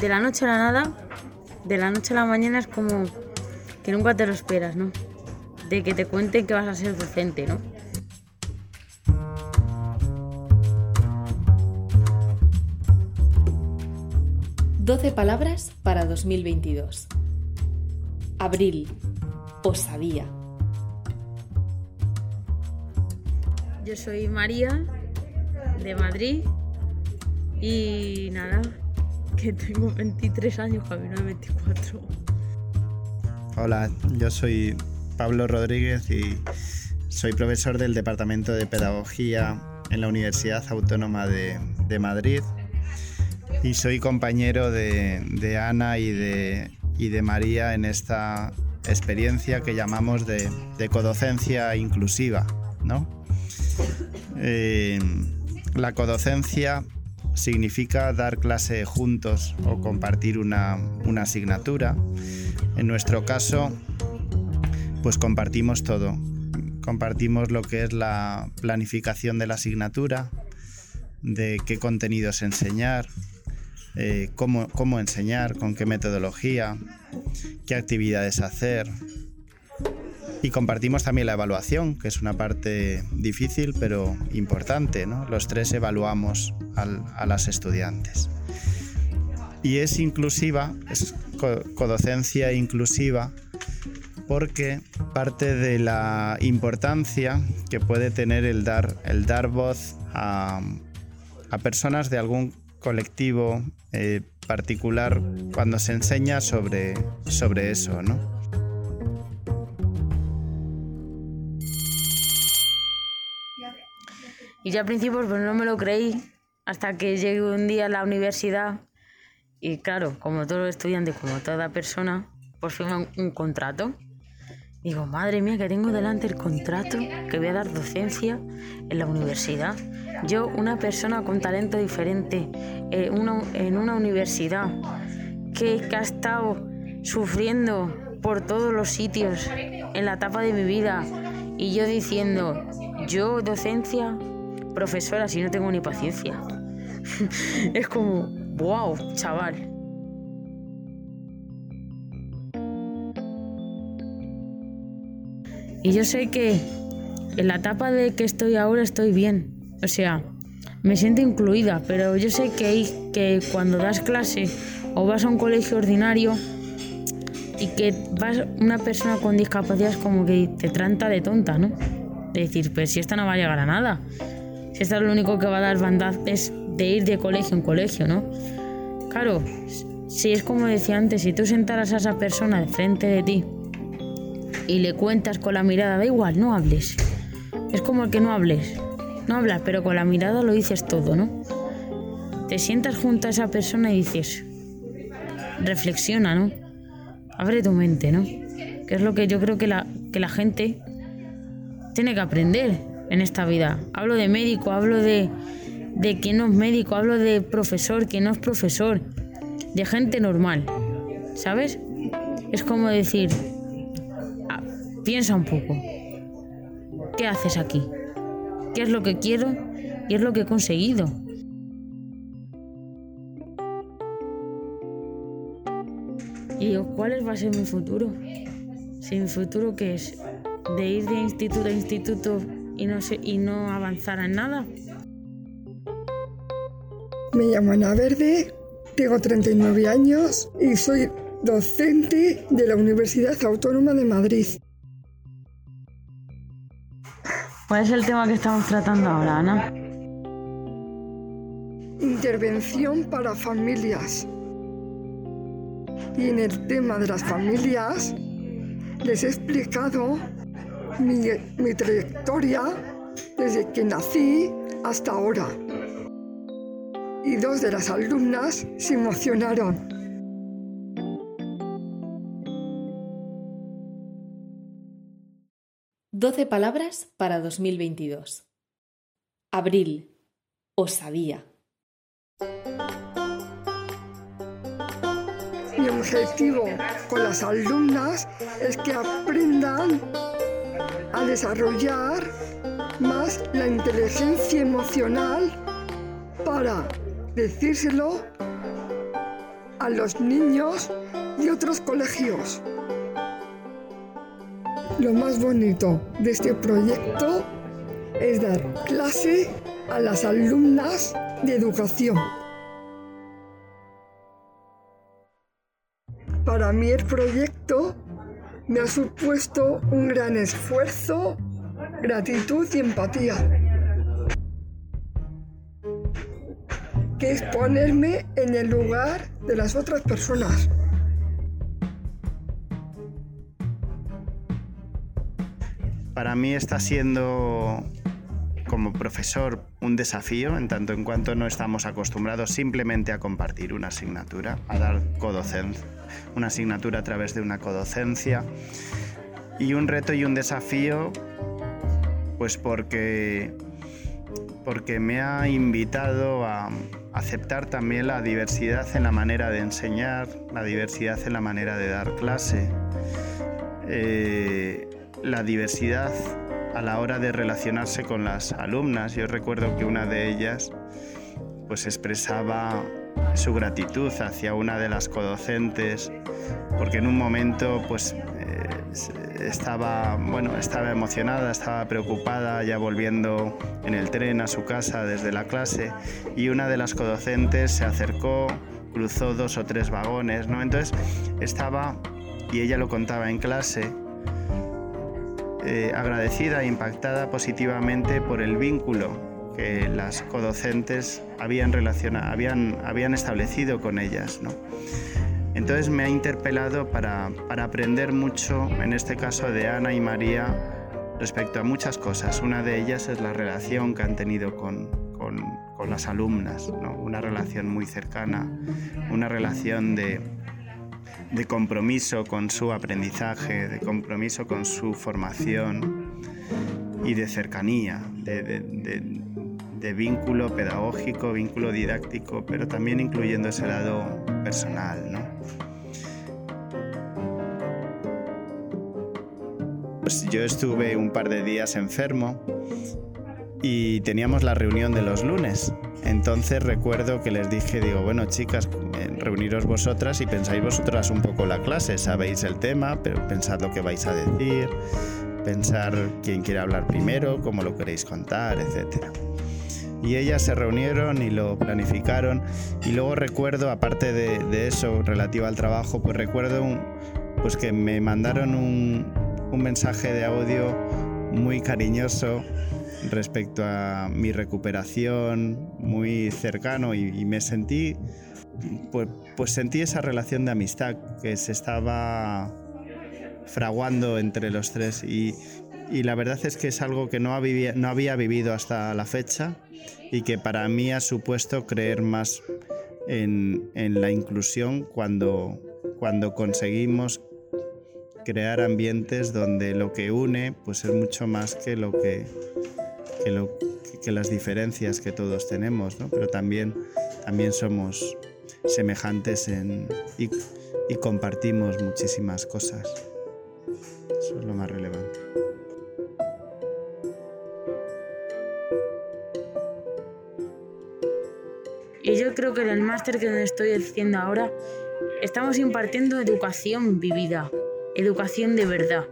de la noche a la nada, de la noche a la mañana es como que nunca te lo esperas, ¿no? De que te cuenten que vas a ser docente, ¿no? Doce palabras para 2022. Abril. Osadía. Yo soy María, de Madrid, y nada, que tengo 23 años, camino de 24. Hola, yo soy Pablo Rodríguez y soy profesor del Departamento de Pedagogía en la Universidad Autónoma de, Madrid y soy compañero de, Ana y de, María en esta experiencia que llamamos de, codocencia inclusiva. ¿no? Eh, la codocencia significa dar clase juntos o compartir una, asignatura. En nuestro caso, pues compartimos todo. Compartimos lo que es la planificación de la asignatura, de qué contenidos enseñar, eh, cómo, cómo enseñar, con qué metodología, qué actividades hacer, y compartimos también la evaluación, que es una parte difícil pero importante. ¿no? Los tres evaluamos a las estudiantes. Y es inclusiva, es codocencia inclusiva, porque parte de la importancia que puede tener el dar, el dar voz a, personas de algún colectivo eh, particular cuando se enseña sobre, sobre eso, ¿no? Y ya al principio pues no me lo creí hasta que llegué un día a la universidad y claro, como todo estudiante, como toda persona, pues firma un, contrato. Digo, madre mía, que tengo delante el contrato, que voy a dar docencia en la universidad. Yo, una persona con talento diferente, eh, en una universidad, que, que ha estado sufriendo por todos los sitios en la etapa de mi vida, y yo diciendo, yo docencia, profesora si no tengo ni paciencia. es como, wow, chaval. Y yo sé que en la etapa de que estoy ahora estoy bien. O sea, me siento incluida, pero yo sé que, que cuando das clase o vas a un colegio ordinario y que vas una persona con discapacidad es como que te trata de tonta, ¿no? De decir, pues si esta no va a llegar a nada. Esta lo único que va a dar bandaz es de ir de colegio en colegio, ¿no? Claro, si es como decía antes, si tú sentaras a esa persona de frente de ti y le cuentas con la mirada, da igual, no hables. Es como el que no hables. No hablas, pero con la mirada lo dices todo, ¿no? Te sientas junto a esa persona y dices, reflexiona, ¿no? Abre tu mente, ¿no? Que es lo que yo creo que la, que la gente tiene que aprender en esta vida. Hablo de médico, hablo de, de quien no es médico, hablo de profesor, quien no es profesor, de gente normal, ¿sabes? Es como decir, ah, piensa un poco, ¿qué haces aquí? ¿Qué es lo que quiero y es lo que he conseguido? Y digo, ¿cuál va a ser mi futuro? Si mi futuro qué es, de ir de instituto a instituto y no, y no avanzara en nada. Me llamo Ana Verde, tengo 39 años y soy docente de la Universidad Autónoma de Madrid. ¿Cuál es el tema que estamos tratando ahora, Ana? Intervención para familias. Y en el tema de las familias les he explicado mi, trayectoria desde que nací hasta ahora. Y dos de las alumnas se emocionaron. Doce palabras para 2022. Abril. Osadía. Mi objetivo con las alumnas es que aprendan a desarrollar más la inteligencia emocional para decírselo a los niños y otros colegios. Lo más bonito de este proyecto es dar clase a las alumnas de educación. Para mí el proyecto me ha supuesto un gran esfuerzo, gratitud y empatía. Que es ponerme en el lugar de las otras personas. Para mí está siendo como profesor un desafío en tanto en cuanto no estamos acostumbrados simplemente a compartir una asignatura, a dar codocencia, una asignatura a través de una codocencia y un reto y un desafío pues porque porque me ha invitado a aceptar también la diversidad en la manera de enseñar, la diversidad en la manera de dar clase, eh, la diversidad a la hora de relacionarse con las alumnas. Yo recuerdo que una de ellas pues expresaba su gratitud hacia una de las codocentes porque en un momento pues eh, estaba bueno estaba emocionada estaba preocupada ya volviendo en el tren a su casa desde la clase y una de las codocentes se acercó cruzó dos o tres vagones no entonces estaba y ella lo contaba en clase eh, agradecida e impactada positivamente por el vínculo que las codocentes habían, habían, habían establecido con ellas. Entonces me ha interpelado para, aprender mucho, en este caso de Ana y María, respecto a muchas cosas. Una de ellas es la relación que han tenido con, las alumnas, una relación muy cercana, una relación de, de compromiso con su aprendizaje, de compromiso con su formación y de cercanía, de, vínculo pedagógico, vínculo didáctico, pero también incluyendo ese lado personal. ¿no? Pues yo estuve un par de días enfermo y teníamos la reunión de los lunes. Entonces recuerdo que les dije, digo, bueno chicas, reuniros vosotras y pensáis vosotras un poco la clase, sabéis el tema, pero pensad lo que vais a decir, pensar quién quiere hablar primero, cómo lo queréis contar, etc. Y ellas se reunieron y lo planificaron. Y luego recuerdo, aparte de, eso relativo al trabajo, pues recuerdo pues que me mandaron un, un mensaje de audio muy cariñoso respecto a mi recuperación, muy cercano y, me sentí, pues, pues, sentí esa relación de amistad que se estaba fraguando entre los tres. Y, la verdad es que es algo que no, había, no había vivido hasta la fecha y que para mí ha supuesto creer más en, en la inclusión cuando, cuando conseguimos crear ambientes donde lo que une pues es mucho más que lo que que, las diferencias que todos tenemos, ¿no? pero también, también somos semejantes en, y, y compartimos muchísimas cosas. Eso es lo más relevante. Y yo creo que en el máster que estoy haciendo ahora estamos impartiendo educación vivida, educación de verdad.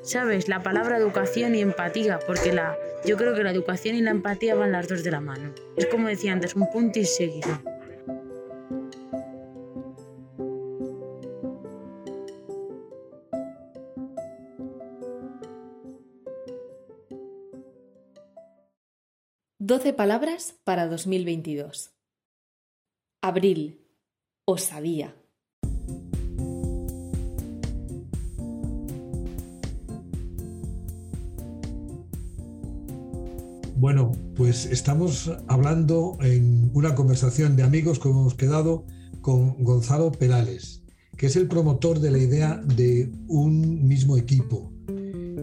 ¿Sabes? La palabra educación y empatía, porque la, yo creo que la educación y la empatía van las dos de la mano. Es como decía antes, un punto y seguido. Doce palabras para 2022. Abril. Osadía. Bueno, pues estamos hablando en una conversación de amigos como hemos quedado con Gonzalo Perales, que es el promotor de la idea de un mismo equipo.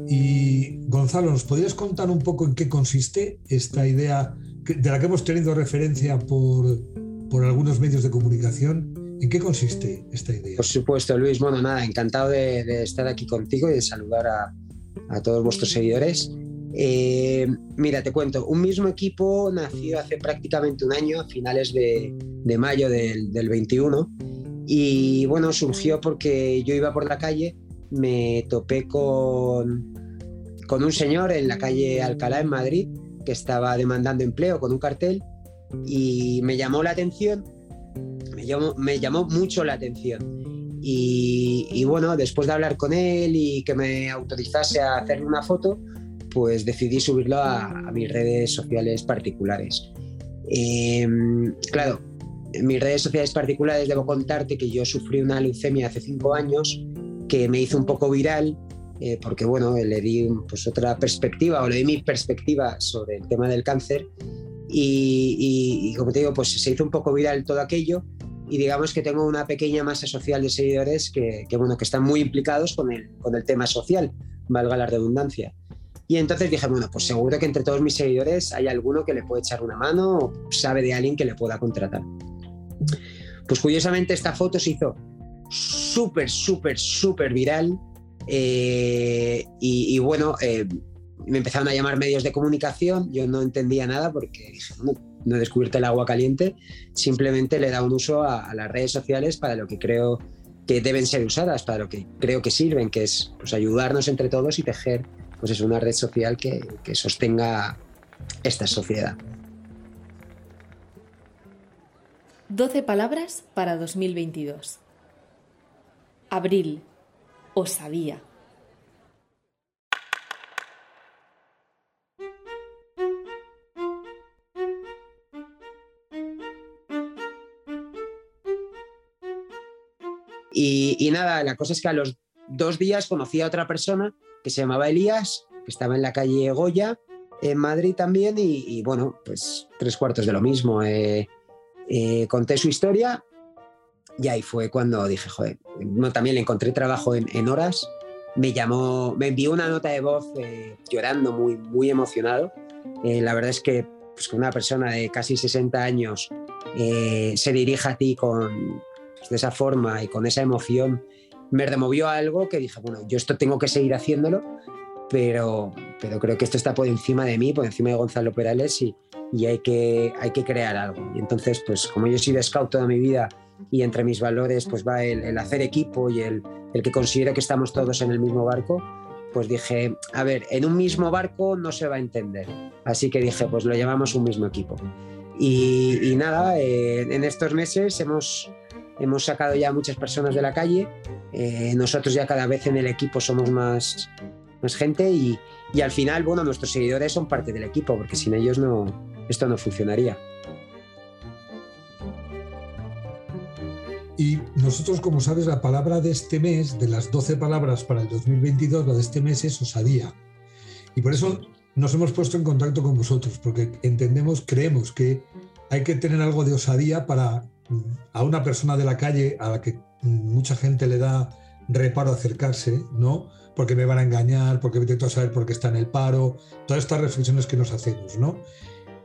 Y Gonzalo, ¿nos podrías contar un poco en qué consiste esta idea de la que hemos tenido referencia por, por algunos medios de comunicación? ¿En qué consiste esta idea? Por supuesto, Luis. Bueno, nada, encantado de, estar aquí contigo y de saludar a, todos vuestros seguidores. Eh, mira, te cuento, un mismo equipo nació hace prácticamente un año, a finales de, mayo del, 21, Y bueno, surgió porque yo iba por la calle, me topé con un señor en la calle Alcalá, en Madrid, que estaba demandando empleo con un cartel y me llamó la atención, me llamó, me llamó mucho la atención. Y, bueno, después de hablar con él y que me autorizase a hacerle una foto, pues decidí subirlo a, mis redes sociales particulares. Em, claro, en mis redes sociales particulares debo contarte que yo sufrí una leucemia hace cinco años que me hizo un poco viral eh, porque bueno, le di pues, otra perspectiva o le di mi perspectiva sobre el tema del cáncer y, como te digo, pues se hizo un poco viral todo aquello y digamos que tengo una pequeña masa social de seguidores que, bueno, que están muy implicados con el, con el tema social, valga la redundancia. Y entonces dije, bueno, pues seguro que entre todos mis seguidores hay alguno que le puede echar una mano o sabe de alguien que le pueda contratar. Pues curiosamente esta foto se hizo súper, súper, súper viral. Eh, y, bueno, eh, me empezaron a llamar medios de comunicación, yo no entendía nada porque dije, no, he descubierto el agua caliente, simplemente le da un uso a, las redes sociales para lo que creo que deben ser usadas, para lo que creo que sirven, que es pues, ayudarnos entre todos y tejer pues es una red social que, que sostenga esta sociedad. 12 palabras para 2022. Abril. Os Y, nada, la cosa es que a los dos días conocí a otra persona que se llamaba Elías, que estaba en la calle Goya, en Madrid también, y, bueno, pues tres cuartos de lo mismo. Eh, eh, conté su historia y ahí fue cuando dije, joder, también le encontré trabajo en, horas, me llamó, me envió una nota de voz eh, llorando, muy, muy emocionado. la verdad es que pues, una persona de casi 60 años se dirija a ti con, de esa forma y con esa emoción, me removió algo que dije, bueno, yo esto tengo que seguir haciéndolo, pero, pero creo que esto está por encima de mí, por encima de Gonzalo Perales y, y hay, que, hay que crear algo. Y entonces, pues como yo he sido scout toda mi vida y entre mis valores pues va el, hacer equipo y el, el que considero que estamos todos en el mismo barco, pues dije, a ver, en un mismo barco no se va a entender. Así que dije, pues lo llamamos un mismo equipo. Y, nada, eh, en estos meses hemos, hemos sacado ya muchas personas de la calle, eh, nosotros ya cada vez en el equipo somos más, más gente y, y, al final, bueno, nuestros seguidores son parte del equipo, porque sin ellos no, esto no funcionaría. Y nosotros, como sabes, la palabra de este mes, de las 12 palabras para el 2022, la de este mes es osadía. Y por eso nos hemos puesto en contacto con vosotros, porque entendemos, creemos que hay que tener algo de osadía para a una persona de la calle a la que mucha gente le da reparo acercarse, ¿no? Porque me van a engañar, porque me a saber por qué está en el paro, todas estas reflexiones que nos hacemos, ¿no?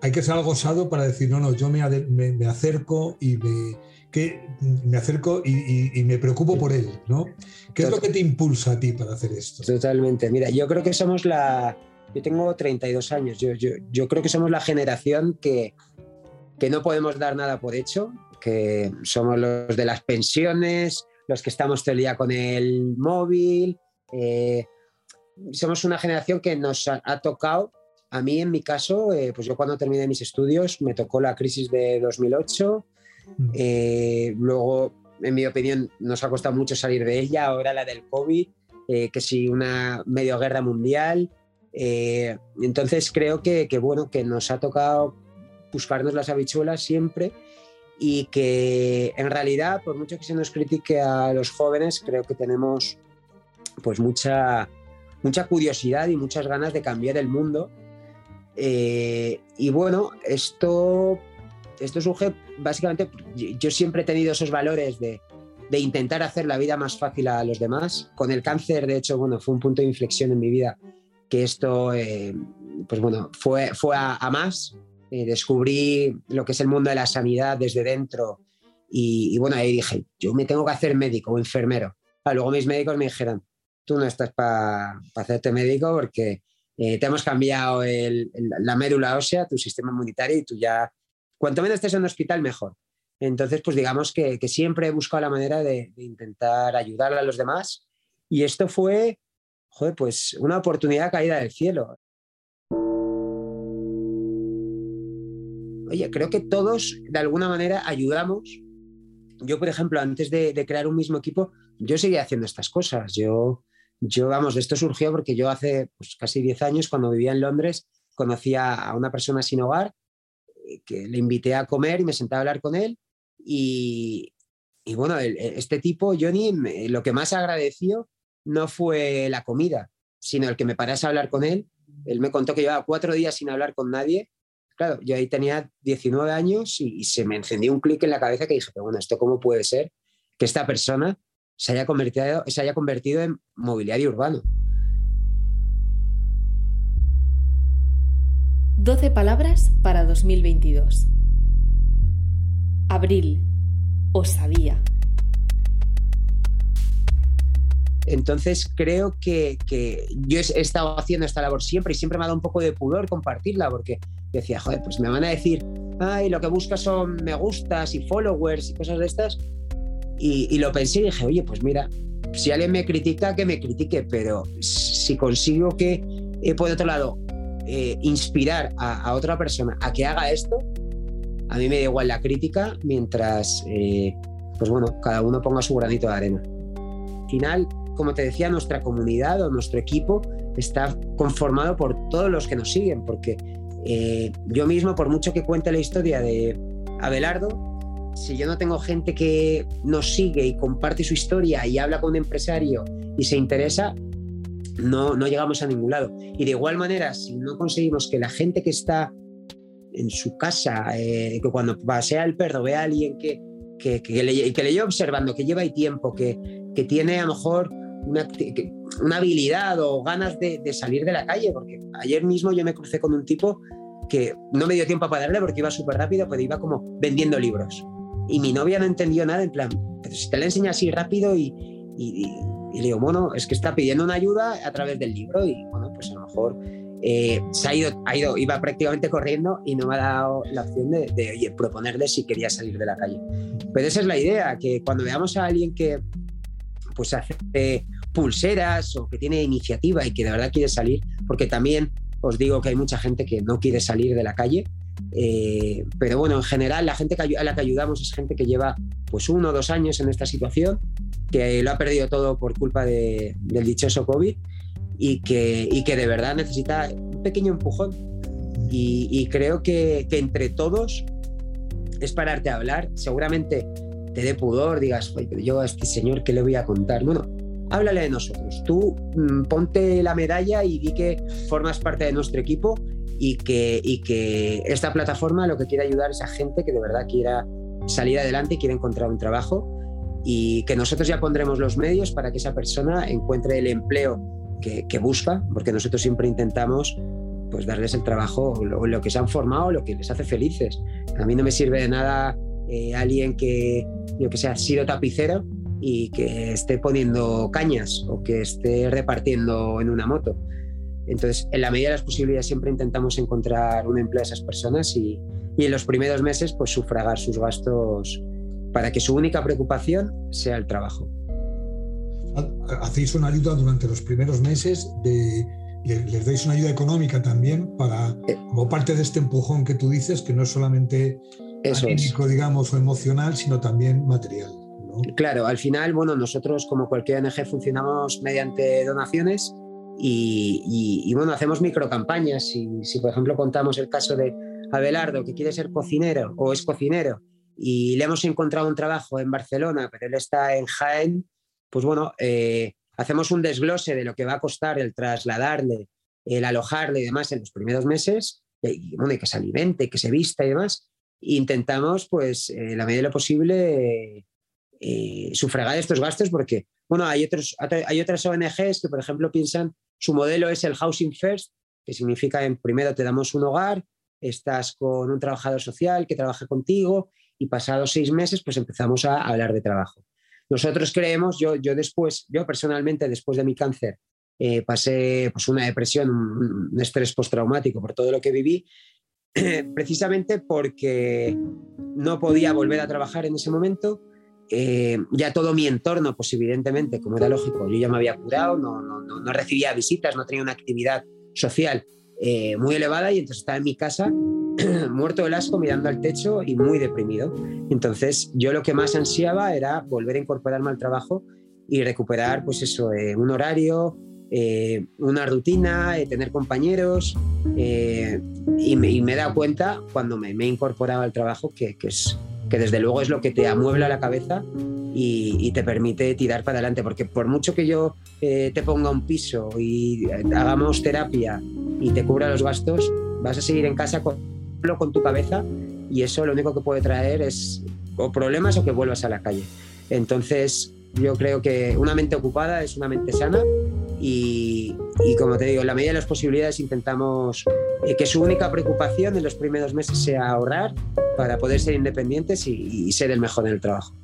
Hay que ser algo osado para decir, no, no, yo me, me, acerco y me, que, me acerco y, me preocupo por él, ¿no? ¿Qué es lo que te impulsa a ti para hacer esto? Totalmente. Mira, yo creo que somos la... Yo tengo 32 años, yo, yo, yo creo que somos la generación que, que no podemos dar nada por hecho, que somos los de las pensiones, los que estamos todo el día con el móvil. Eh, somos una generación que nos ha, tocado, a mí en mi caso, eh, pues yo cuando terminé mis estudios me tocó la crisis de 2008, mm. eh, luego, en mi opinión, nos ha costado mucho salir de ella, ahora la del COVID, que sí, una medio guerra mundial. entonces creo que, que, bueno, que nos ha tocado buscarnos las habichuelas siempre y que en realidad, por mucho que se nos critique a los jóvenes, creo que tenemos pues mucha, mucha curiosidad y muchas ganas de cambiar el mundo. Eh, y bueno, esto, esto surge básicamente, yo siempre he tenido esos valores de, de, intentar hacer la vida más fácil a los demás. Con el cáncer, de hecho, bueno, fue un punto de inflexión en mi vida que esto, eh, pues bueno, fue, fue a, a más eh, descubrí lo que es el mundo de la sanidad desde dentro y, bueno, ahí dije, yo me tengo que hacer médico o enfermero. Ah, luego mis médicos me dijeron, tú no estás para hacerte médico porque eh, te hemos cambiado la médula ósea, tu sistema inmunitario y tú ya, cuanto menos estés en un hospital, mejor. Entonces, pues digamos que, siempre he buscado la manera de, intentar ayudar a los demás. Y esto fue, joder, pues una oportunidad caída del cielo. Oye, creo que todos de alguna manera ayudamos. Yo, por ejemplo, antes de, crear un mismo equipo, yo seguía haciendo estas cosas. Yo, yo, vamos, esto surgió porque yo hace pues, casi 10 años, cuando vivía en Londres, conocía a una persona sin hogar eh, que le invité a comer y me senté a hablar con él y, bueno, este tipo, Johnny, lo que más agradeció no fue la comida, sino el que me parase a hablar con él. Él me contó que llevaba cuatro días sin hablar con nadie. Claro, yo ahí tenía 19 años y, se me encendió un clic en la cabeza que dije, pero bueno, ¿esto cómo puede ser que esta persona se haya convertido, se haya convertido en mobiliario urbano? 12 palabras para 2022. Abril. Os sabía. Entonces creo que, yo he estado haciendo esta labor siempre y siempre me ha dado un poco de pudor compartirla porque decía, joder, pues me van a decir, ay, lo que buscas son me gustas y followers y cosas de estas. Y, lo pensé y dije, oye, pues mira, si alguien me critica, que me critique, pero si consigo que, eh, por otro lado, eh, inspirar a, otra persona a que haga esto, a mí me da igual la crítica mientras, eh, pues bueno, cada uno ponga su granito de arena. Al final, como te decía, nuestra comunidad o nuestro equipo está conformado por todos los que nos siguen, porque eh, yo mismo, por mucho que cuente la historia de Abelardo, si yo no tengo gente que nos sigue y comparte su historia y habla con un empresario y se interesa, no, no llegamos a ningún lado. Y de igual manera, si no conseguimos que la gente que está en su casa, eh, que cuando pasea el perro ve a alguien que, que, que, le, que le lleva observando, que lleva ahí tiempo, que, que tiene a lo mejor una, una habilidad o ganas de, salir de la calle, porque ayer mismo yo me crucé con un tipo que no me dio tiempo para darle porque iba súper rápido, pero iba como vendiendo libros. Y mi novia no entendió nada, en plan, pero si te la enseña así rápido y, y, y, le digo, bueno, es que está pidiendo una ayuda a través del libro y bueno, pues a lo mejor eh, se ha ido, ha ido, iba prácticamente corriendo y no me ha dado la opción de, proponerle si quería salir de la calle. Pero esa es la idea, que cuando veamos a alguien que pues hace pulseras o que tiene iniciativa y que de verdad quiere salir, porque también os digo que hay mucha gente que no quiere salir de la calle, eh, pero bueno, en general la gente a la que ayudamos es gente que lleva pues uno o dos años en esta situación, que lo ha perdido todo por culpa del dichoso COVID y que, y que de verdad necesita un pequeño empujón. Y, creo que, que, entre todos es pararte a hablar. Seguramente te dé pudor, digas, yo a este señor, ¿qué le voy a contar? Bueno, háblale de nosotros. Tú mm, ponte la medalla y di que formas parte de nuestro equipo y que, esta plataforma lo que quiere ayudar es a gente que de verdad quiera salir adelante y quiera encontrar un trabajo y que nosotros ya pondremos los medios para que esa persona encuentre el empleo que, busca, porque nosotros siempre intentamos pues darles el trabajo, lo, lo que se han formado, lo que les hace felices. A mí no me sirve de nada eh, alguien que, yo que sea, ha sido tapicero y que esté poniendo cañas o que esté repartiendo en una moto. Entonces, en la medida de las posibilidades siempre intentamos encontrar un empleo a esas personas y, y en los primeros meses pues sufragar sus gastos para que su única preocupación sea el trabajo hacéis una ayuda durante los primeros meses, de, les dais una ayuda económica también para, eh. como parte de este empujón que tú dices, que no es solamente anímico, digamos, o emocional, sino también material. Claro, al final, bueno, nosotros como cualquier ONG funcionamos mediante donaciones y, bueno, hacemos microcampañas. Si, si, por ejemplo, contamos el caso de Abelardo, que quiere ser cocinero o es cocinero, y le hemos encontrado un trabajo en Barcelona, pero él está en Jaén, pues bueno, eh, hacemos un desglose de lo que va a costar el trasladarle, el alojarle y demás en los primeros meses, y, bueno, que se alimente, que se vista y demás. Intentamos, pues, en la medida de lo posible, eh, sufragar estos gastos porque, bueno, hay, otros, hay otras ONGs que, por ejemplo, piensan, su modelo es el Housing First, que significa, en primero te damos un hogar, estás con un trabajador social que trabaja contigo y pasados seis meses, pues empezamos a hablar de trabajo. Nosotros creemos, yo, yo después, yo personalmente después de mi cáncer, eh, pasé pues, una depresión, un, estrés postraumático por todo lo que viví precisamente porque no podía volver a trabajar en ese momento. Eh, ya todo mi entorno, pues evidentemente, como era lógico, yo ya me había curado, no, no, no, recibía visitas, no tenía una actividad social eh, muy elevada y entonces estaba en mi casa muerto del asco mirando al techo y muy deprimido. Entonces yo lo que más ansiaba era volver a incorporarme al trabajo y recuperar pues eso, eh, un horario, eh, una rutina, eh, tener compañeros y me, y, me, he dado cuenta cuando me, me he incorporado al trabajo que, que, es, que desde luego es lo que te amuebla la cabeza y, te permite tirar para adelante, porque por mucho que yo te ponga un piso y hagamos terapia y te cubra los gastos, vas a seguir en casa con con tu cabeza y eso lo único que puede traer es o problemas o que vuelvas a la calle. Entonces, yo creo que una mente ocupada es una mente sana y, y como te digo, en la medida de las posibilidades intentamos eh, que su única preocupación en los primeros meses sea ahorrar para poder ser independientes y, y ser el mejor en el trabajo.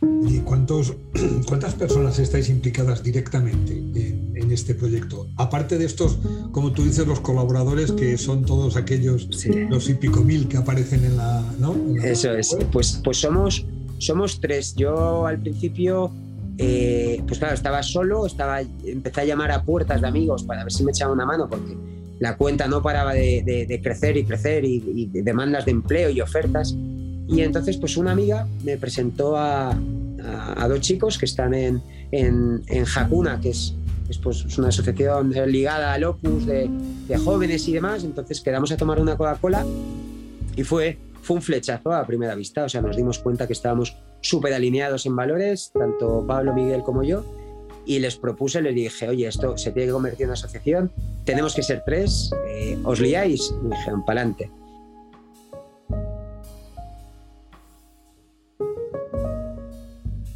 ¿Y cuántos, cuántas personas estáis implicadas directamente en, en, este proyecto? Aparte de estos, como tú dices, los colaboradores que son todos aquellos, sí. los y pico mil que aparecen en la... ¿no? En la Eso es, pues, pues somos, somos tres. Yo al principio, eh, pues claro, estaba solo, estaba, empecé a llamar a puertas de amigos para ver si me echaban una mano porque la cuenta no paraba de, de, de crecer y crecer y, demandas de empleo y ofertas. Y entonces, pues una amiga me presentó a, a, dos chicos que están en, en, en Hakuna, que es, es, pues, es, una asociación ligada al Opus de, de, jóvenes y demás. Entonces quedamos a tomar una Coca-Cola y fue, fue un flechazo a primera vista. O sea, nos dimos cuenta que estábamos súper alineados en valores, tanto Pablo, Miguel como yo. Y les propuse, les dije, oye, esto se tiene que convertir en una asociación, tenemos que ser tres, eh, ¿os liáis? Y me dijeron, pa'lante.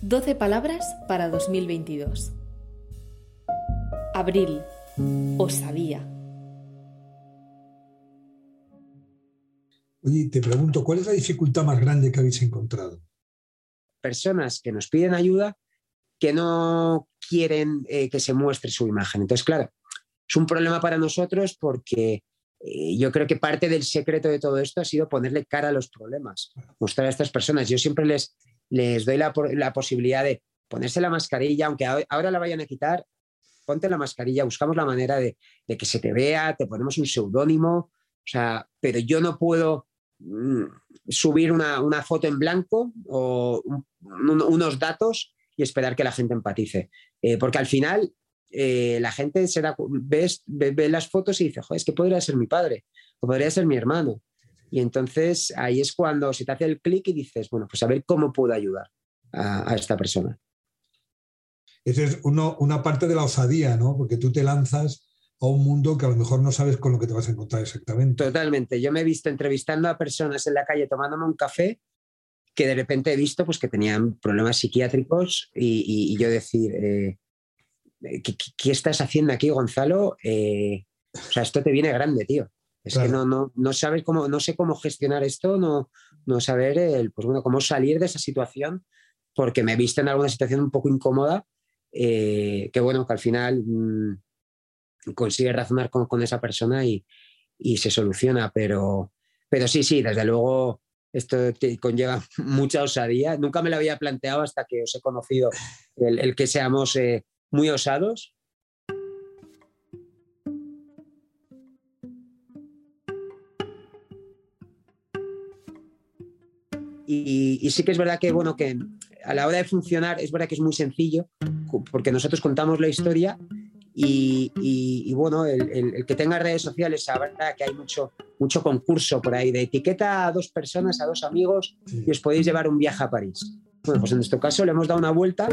12 palabras para 2022. Abril. Os sabía. Oye, te pregunto, ¿cuál es la dificultad más grande que habéis encontrado? Personas que nos piden ayuda que no quieren eh, que se muestre su imagen. Entonces, claro, es un problema para nosotros porque eh, yo creo que parte del secreto de todo esto ha sido ponerle cara a los problemas, mostrar a estas personas. Yo siempre les, les doy la, la, posibilidad de ponerse la mascarilla, aunque ahora la vayan a quitar, ponte la mascarilla, buscamos la manera de, de que se te vea, te ponemos un seudónimo, o sea, pero yo no puedo mm, subir una, una, foto en blanco o un, un, unos datos y esperar que la gente empatice, eh, porque al final eh, la gente se da, ve, ve, ve, las fotos y dice, joder, es que podría ser mi padre o podría ser mi hermano. Y entonces ahí es cuando se te hace el clic y dices, bueno, pues a ver cómo puedo ayudar a, a esta persona. Esa es uno, una parte de la osadía, ¿no? Porque tú te lanzas a un mundo que a lo mejor no sabes con lo que te vas a encontrar exactamente. Totalmente. Yo me he visto entrevistando a personas en la calle tomándome un café que de repente he visto pues, que tenían problemas psiquiátricos y, y, y yo decir, eh, ¿qué, ¿qué, estás haciendo aquí, Gonzalo? Eh, o sea, esto te viene grande, tío. Es claro. que no, no, no sabes cómo, no sé cómo gestionar esto, no, no saber el, pues bueno, cómo salir de esa situación, porque me he visto en alguna situación un poco incómoda, eh, que bueno, que al final mmm, consigue razonar con, con, esa persona y, y se soluciona, pero, pero sí, sí, desde luego esto conlleva mucha osadía. Nunca me lo había planteado hasta que os he conocido el, el que seamos eh, muy osados Y, y, sí que es verdad que, bueno, que a la hora de funcionar es verdad que es muy sencillo, porque nosotros contamos la historia y, y, y bueno, el, el, el, que tenga redes sociales sabrá que hay mucho, mucho concurso por ahí de etiqueta a dos personas, a dos amigos y os podéis llevar un viaje a París. Bueno, pues en nuestro caso le hemos dado una vuelta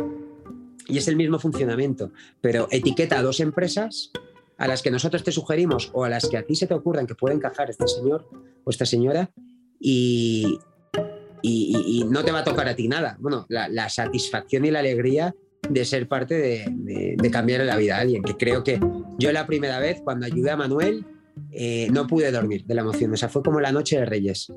y es el mismo funcionamiento, pero etiqueta a dos empresas a las que nosotros te sugerimos o a las que a ti se te ocurran que puede encajar este señor o esta señora y, y, y, no te va a tocar a ti nada. Bueno, la, la satisfacción y la alegría de ser parte de, de, de, la vida a alguien, que creo que yo la primera vez cuando ayudé a Manuel eh, no pude dormir de la emoción, o sea, fue como la noche de Reyes.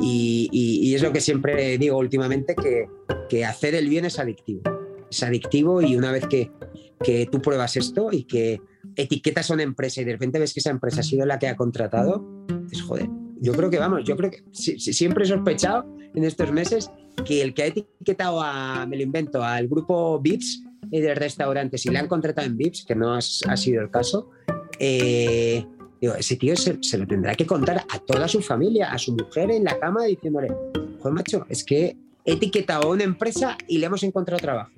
Y, y es lo que siempre digo últimamente, que, que, hacer el bien es adictivo. Es adictivo y una vez que, que tú pruebas esto y que etiquetas a una empresa y de repente ves que esa empresa ha sido la que ha contratado, dices, joder, Yo creo que, vamos, yo creo que siempre he sospechado en estos meses que el que ha etiquetado a, me lo invento, al grupo Vips de restaurantes y le han contratado en Vips, que no ha sido el caso, eh, digo, ese tío se, lo tendrá que contar a toda su familia, a su mujer en la cama, diciéndole, joder, macho, es que he etiquetado a una empresa y le hemos encontrado trabajo.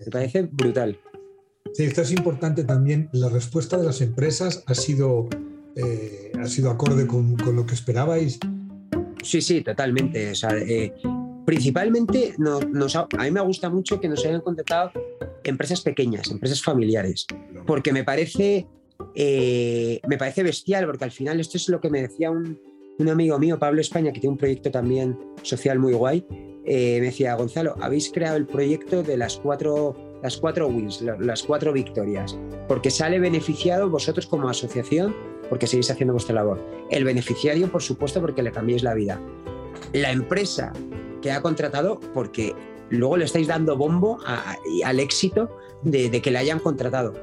Me parece brutal. Sí, esto es importante también. La respuesta de las empresas ha sido, eh, ha sido acorde con, con, lo que esperabais. Sí, sí, totalmente. O sea, eh, principalmente nos, a mí me gusta mucho que nos hayan contratado empresas pequeñas, empresas familiares, porque me parece, eh, me parece bestial, porque al final esto es lo que me decía un, un amigo mío, Pablo España, que tiene un proyecto también social muy guay, me decía, Gonzalo, habéis creado el proyecto de las cuatro las cuatro wins, las cuatro victorias, porque sale beneficiado vosotros como asociación porque seguís haciendo vuestra labor. El beneficiario, por supuesto, porque le cambiéis la vida. La empresa que ha contratado porque luego le estáis dando bombo al éxito de, que le hayan contratado.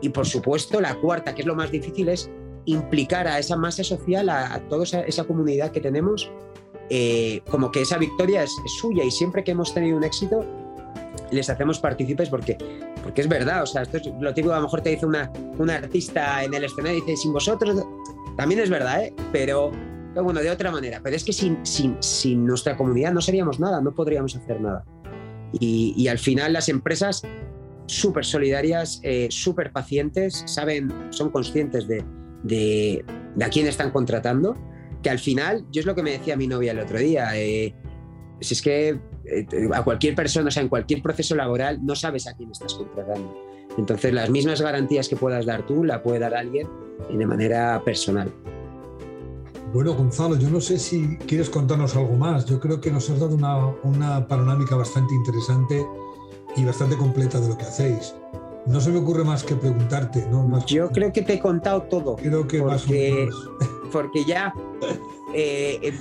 Y por supuesto, la cuarta, que es lo más difícil, es implicar a esa masa social, a, toda esa, comunidad que tenemos, eh, como que esa victoria es, suya y siempre que hemos tenido un éxito, les hacemos partícipes porque, porque es verdad, o sea, lo típico, a lo mejor te dice una, una artista en el escenario, dice, sin vosotros, también es verdad, ¿eh? pero, bueno, de otra manera, pero es que sin, sin, sin nuestra comunidad no seríamos nada, no podríamos hacer nada. Y, y al final las empresas súper solidarias, eh, súper pacientes, saben, son conscientes de, de, de, a quién están contratando, que al final, yo es lo que me decía mi novia el otro día, eh, si es que a cualquier persona, o sea, en cualquier proceso laboral, no sabes a quién estás contratando. Entonces, las mismas garantías que puedas dar tú, la puede dar alguien de manera personal. Bueno, Gonzalo, yo no sé si quieres contarnos algo más. Yo creo que nos has dado una, una panorámica bastante interesante y bastante completa de lo que hacéis. No se me ocurre más que preguntarte, ¿no? Yo creo que te he contado todo. Creo que porque, porque ya eh, eh,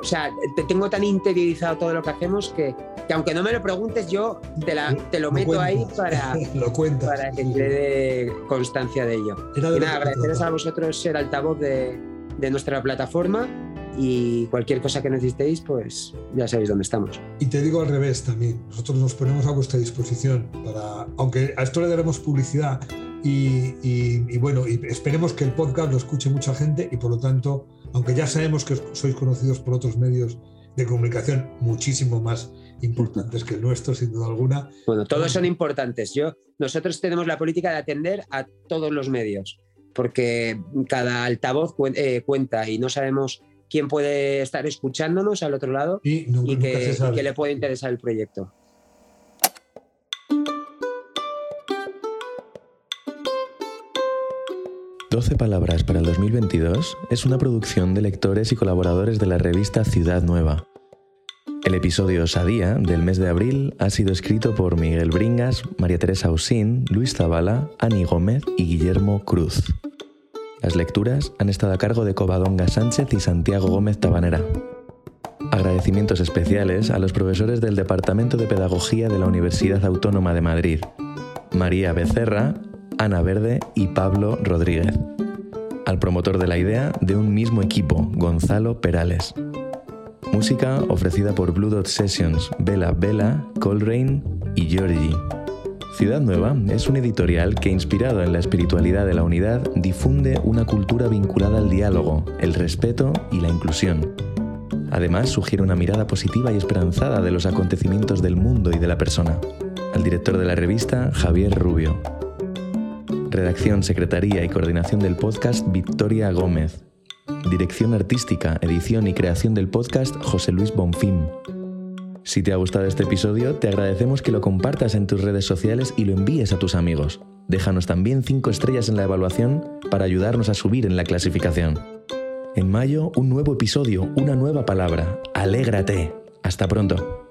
o sea, te tengo tan interiorizado todo lo que hacemos que, aunque no me lo preguntes, yo te, la, te lo, meto ahí para, para que te dé constancia de ello. y nada, agradeceros a vosotros ser altavoz de, de nuestra plataforma y cualquier cosa que necesitéis, pues ya sabéis dónde estamos. Y te digo al revés también, nosotros nos ponemos a vuestra disposición para, aunque a esto le daremos publicidad y, y, bueno, y esperemos que el podcast lo escuche mucha gente y por lo tanto aunque ya sabemos que sois conocidos por otros medios de comunicación muchísimo más importantes que el nuestro, sin duda alguna. Bueno, todos son importantes. Yo, nosotros tenemos la política de atender a todos los medios, porque cada altavoz eh, cuenta y no sabemos quién puede estar escuchándonos al otro lado y, que, y que le puede interesar el proyecto. 12 Palabras para el 2022 es una producción de lectores y colaboradores de la revista Ciudad Nueva. El episodio Sadía del mes de abril ha sido escrito por Miguel Bringas, María Teresa Ausín, Luis Zabala, Ani Gómez y Guillermo Cruz. Las lecturas han estado a cargo de Covadonga Sánchez y Santiago Gómez Tabanera. Agradecimientos especiales a los profesores del Departamento de Pedagogía de la Universidad Autónoma de Madrid, María Becerra, Ana Verde y Pablo Rodríguez. Al promotor de la idea de un mismo equipo, Gonzalo Perales. Música ofrecida por Blue Dot Sessions, Bella Bella, Colrain y Georgie. Ciudad Nueva es un editorial que, inspirado en la espiritualidad de la unidad, difunde una cultura vinculada al diálogo, el respeto y la inclusión. Además, sugiere una mirada positiva y esperanzada de los acontecimientos del mundo y de la persona. Al director de la revista, Javier Rubio. Redacción, secretaría y coordinación del podcast Victoria Gómez. Dirección artística, edición y creación del podcast José Luis Bonfim. Si te ha gustado este episodio, te agradecemos que lo compartas en tus redes sociales y lo envíes a tus amigos. Déjanos también 5 estrellas en la evaluación para ayudarnos a subir en la clasificación. En mayo, un nuevo episodio, una nueva palabra. Alégrate. Hasta pronto.